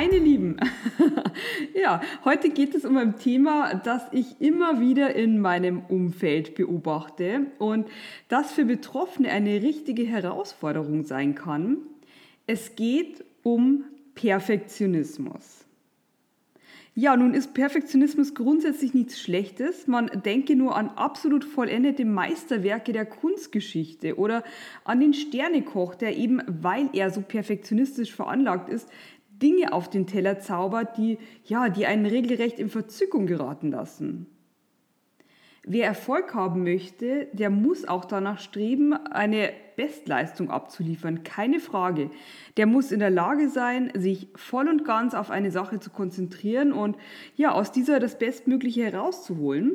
Meine Lieben, ja, heute geht es um ein Thema, das ich immer wieder in meinem Umfeld beobachte und das für Betroffene eine richtige Herausforderung sein kann. Es geht um Perfektionismus. Ja, nun ist Perfektionismus grundsätzlich nichts Schlechtes. Man denke nur an absolut vollendete Meisterwerke der Kunstgeschichte oder an den Sternekoch, der eben, weil er so perfektionistisch veranlagt ist, Dinge auf den Teller zaubert, die, ja, die einen regelrecht in Verzückung geraten lassen. Wer Erfolg haben möchte, der muss auch danach streben, eine Bestleistung abzuliefern, keine Frage. Der muss in der Lage sein, sich voll und ganz auf eine Sache zu konzentrieren und ja, aus dieser das Bestmögliche herauszuholen.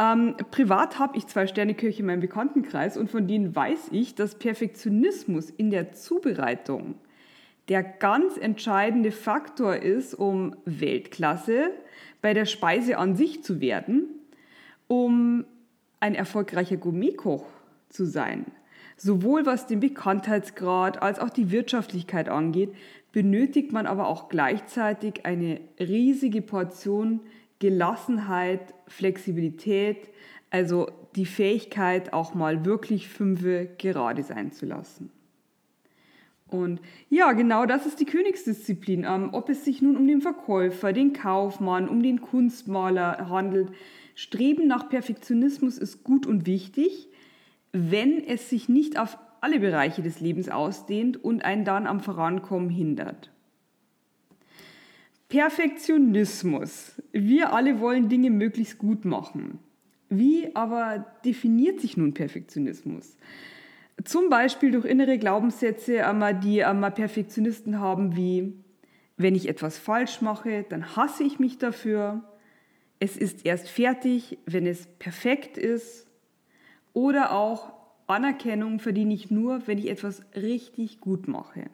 Ähm, privat habe ich zwei Sternekirche in meinem Bekanntenkreis und von denen weiß ich, dass Perfektionismus in der Zubereitung der ganz entscheidende Faktor ist, um Weltklasse bei der Speise an sich zu werden, um ein erfolgreicher Gourmetkoch zu sein. Sowohl was den Bekanntheitsgrad als auch die Wirtschaftlichkeit angeht, benötigt man aber auch gleichzeitig eine riesige Portion Gelassenheit, Flexibilität, also die Fähigkeit, auch mal wirklich fünfe gerade sein zu lassen. Und ja, genau das ist die Königsdisziplin. Ähm, ob es sich nun um den Verkäufer, den Kaufmann, um den Kunstmaler handelt, Streben nach Perfektionismus ist gut und wichtig, wenn es sich nicht auf alle Bereiche des Lebens ausdehnt und einen dann am Vorankommen hindert. Perfektionismus. Wir alle wollen Dinge möglichst gut machen. Wie aber definiert sich nun Perfektionismus? Zum Beispiel durch innere Glaubenssätze, die Perfektionisten haben, wie wenn ich etwas falsch mache, dann hasse ich mich dafür. Es ist erst fertig, wenn es perfekt ist. Oder auch Anerkennung verdiene ich nur, wenn ich etwas richtig gut mache.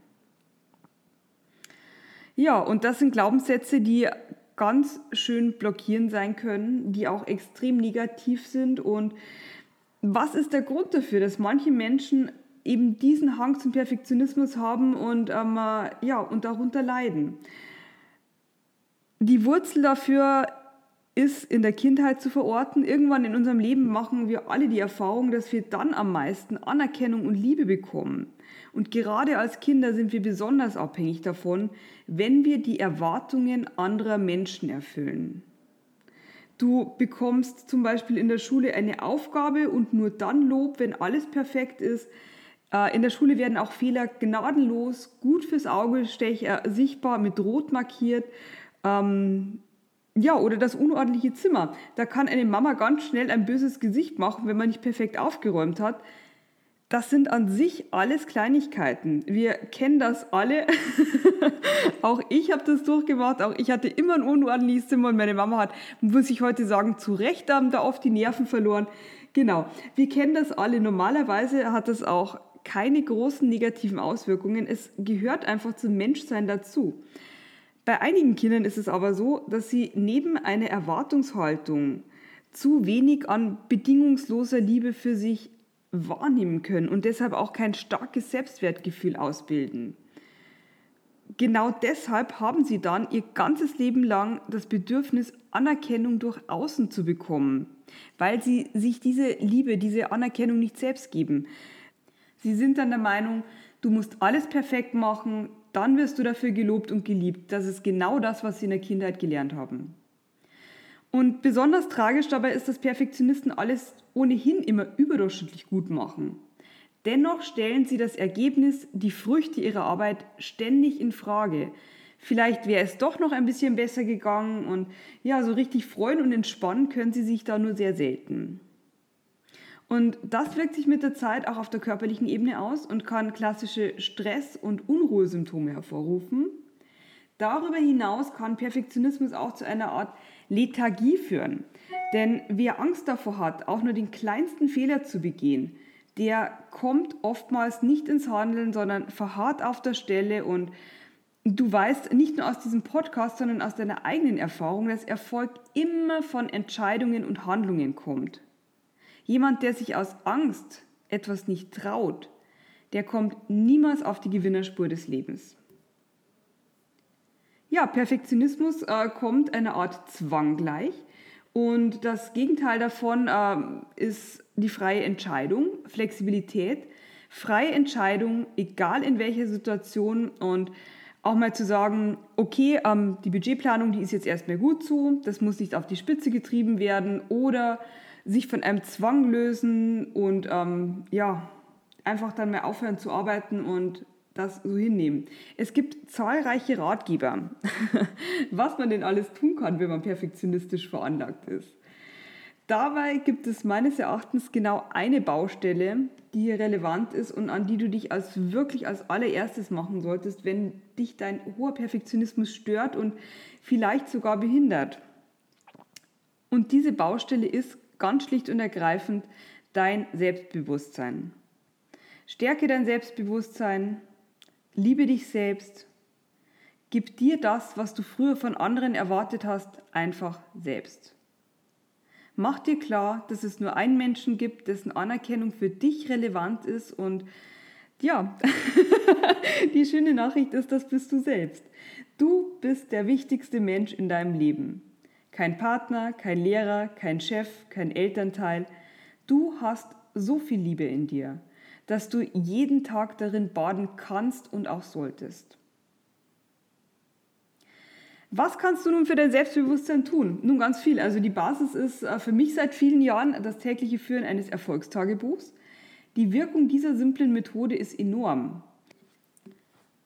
Ja, und das sind Glaubenssätze, die ganz schön blockierend sein können, die auch extrem negativ sind und was ist der Grund dafür, dass manche Menschen eben diesen Hang zum Perfektionismus haben und, ähm, ja, und darunter leiden? Die Wurzel dafür ist in der Kindheit zu verorten. Irgendwann in unserem Leben machen wir alle die Erfahrung, dass wir dann am meisten Anerkennung und Liebe bekommen. Und gerade als Kinder sind wir besonders abhängig davon, wenn wir die Erwartungen anderer Menschen erfüllen. Du bekommst zum Beispiel in der Schule eine Aufgabe und nur dann Lob, wenn alles perfekt ist. Äh, in der Schule werden auch Fehler gnadenlos, gut fürs Auge äh, sichtbar, mit Rot markiert. Ähm, ja, oder das unordentliche Zimmer. Da kann eine Mama ganz schnell ein böses Gesicht machen, wenn man nicht perfekt aufgeräumt hat. Das sind an sich alles Kleinigkeiten. Wir kennen das alle. auch ich habe das durchgemacht. Auch ich hatte immer ein unordentliches Zimmer und meine Mama hat, muss ich heute sagen, zu Recht haben da oft die Nerven verloren. Genau, wir kennen das alle. Normalerweise hat das auch keine großen negativen Auswirkungen. Es gehört einfach zum Menschsein dazu. Bei einigen Kindern ist es aber so, dass sie neben einer Erwartungshaltung zu wenig an bedingungsloser Liebe für sich wahrnehmen können und deshalb auch kein starkes Selbstwertgefühl ausbilden. Genau deshalb haben sie dann ihr ganzes Leben lang das Bedürfnis, Anerkennung durch Außen zu bekommen, weil sie sich diese Liebe, diese Anerkennung nicht selbst geben. Sie sind dann der Meinung, du musst alles perfekt machen, dann wirst du dafür gelobt und geliebt. Das ist genau das, was sie in der Kindheit gelernt haben. Und besonders tragisch dabei ist, dass Perfektionisten alles ohnehin immer überdurchschnittlich gut machen. Dennoch stellen sie das Ergebnis, die Früchte ihrer Arbeit ständig in Frage. Vielleicht wäre es doch noch ein bisschen besser gegangen und ja, so richtig freuen und entspannen können sie sich da nur sehr selten. Und das wirkt sich mit der Zeit auch auf der körperlichen Ebene aus und kann klassische Stress- und Unruhesymptome hervorrufen. Darüber hinaus kann Perfektionismus auch zu einer Art Lethargie führen. Denn wer Angst davor hat, auch nur den kleinsten Fehler zu begehen, der kommt oftmals nicht ins Handeln, sondern verharrt auf der Stelle und du weißt nicht nur aus diesem Podcast, sondern aus deiner eigenen Erfahrung, dass Erfolg immer von Entscheidungen und Handlungen kommt. Jemand, der sich aus Angst etwas nicht traut, der kommt niemals auf die Gewinnerspur des Lebens. Ja, Perfektionismus äh, kommt einer Art Zwang gleich. Und das Gegenteil davon äh, ist die freie Entscheidung, Flexibilität, freie Entscheidung, egal in welcher Situation. Und auch mal zu sagen, okay, ähm, die Budgetplanung, die ist jetzt erstmal gut so, das muss nicht auf die Spitze getrieben werden. Oder sich von einem Zwang lösen und ähm, ja, einfach dann mal aufhören zu arbeiten und das so hinnehmen. Es gibt zahlreiche Ratgeber, was man denn alles tun kann, wenn man perfektionistisch veranlagt ist. Dabei gibt es meines Erachtens genau eine Baustelle, die hier relevant ist und an die du dich als wirklich als allererstes machen solltest, wenn dich dein hoher Perfektionismus stört und vielleicht sogar behindert. Und diese Baustelle ist ganz schlicht und ergreifend dein Selbstbewusstsein. Stärke dein Selbstbewusstsein, liebe dich selbst, gib dir das, was du früher von anderen erwartet hast, einfach selbst. Mach dir klar, dass es nur einen Menschen gibt, dessen Anerkennung für dich relevant ist und ja, die schöne Nachricht ist, das bist du selbst. Du bist der wichtigste Mensch in deinem Leben. Kein Partner, kein Lehrer, kein Chef, kein Elternteil. Du hast so viel Liebe in dir, dass du jeden Tag darin baden kannst und auch solltest. Was kannst du nun für dein Selbstbewusstsein tun? Nun ganz viel. Also die Basis ist äh, für mich seit vielen Jahren das tägliche Führen eines Erfolgstagebuchs. Die Wirkung dieser simplen Methode ist enorm.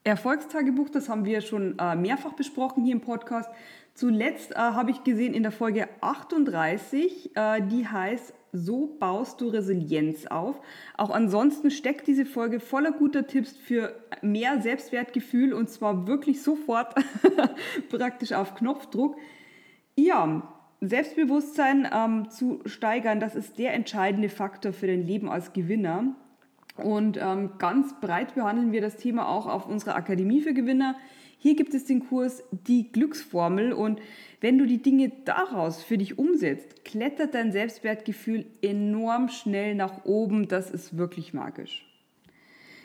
Erfolgstagebuch, das haben wir schon äh, mehrfach besprochen hier im Podcast. Zuletzt äh, habe ich gesehen in der Folge 38, die heißt so baust du Resilienz auf. Auch ansonsten steckt diese Folge voller guter Tipps für mehr Selbstwertgefühl und zwar wirklich sofort praktisch auf Knopfdruck. Ja, Selbstbewusstsein ähm, zu steigern, das ist der entscheidende Faktor für dein Leben als Gewinner. Und ähm, ganz breit behandeln wir das Thema auch auf unserer Akademie für Gewinner. Hier gibt es den Kurs Die Glücksformel und wenn du die Dinge daraus für dich umsetzt, klettert dein Selbstwertgefühl enorm schnell nach oben. Das ist wirklich magisch.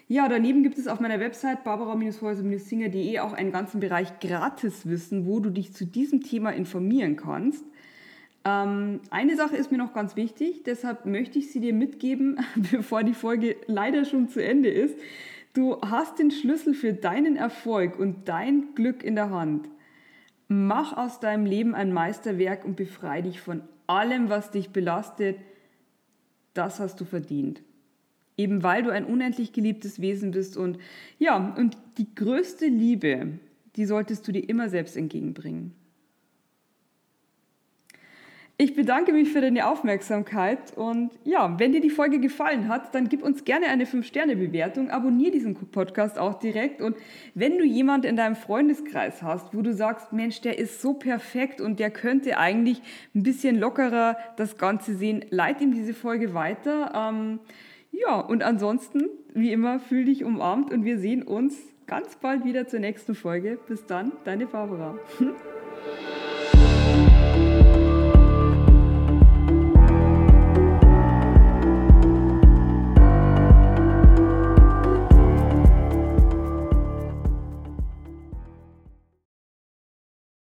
Ja, daneben gibt es auf meiner Website barbara-häuser-singer.de auch einen ganzen Bereich Gratiswissen, wo du dich zu diesem Thema informieren kannst. Ähm, eine Sache ist mir noch ganz wichtig, deshalb möchte ich sie dir mitgeben, bevor die Folge leider schon zu Ende ist. Du hast den Schlüssel für deinen Erfolg und dein Glück in der Hand. Mach aus deinem Leben ein Meisterwerk und befreie dich von allem, was dich belastet. Das hast du verdient. Eben weil du ein unendlich geliebtes Wesen bist und ja, und die größte Liebe, die solltest du dir immer selbst entgegenbringen. Ich bedanke mich für deine Aufmerksamkeit und ja, wenn dir die Folge gefallen hat, dann gib uns gerne eine 5-Sterne-Bewertung, abonniere diesen Podcast auch direkt und wenn du jemand in deinem Freundeskreis hast, wo du sagst, Mensch, der ist so perfekt und der könnte eigentlich ein bisschen lockerer das Ganze sehen, leite ihm diese Folge weiter. Ähm, ja, und ansonsten, wie immer, fühl dich umarmt und wir sehen uns ganz bald wieder zur nächsten Folge. Bis dann, deine Barbara.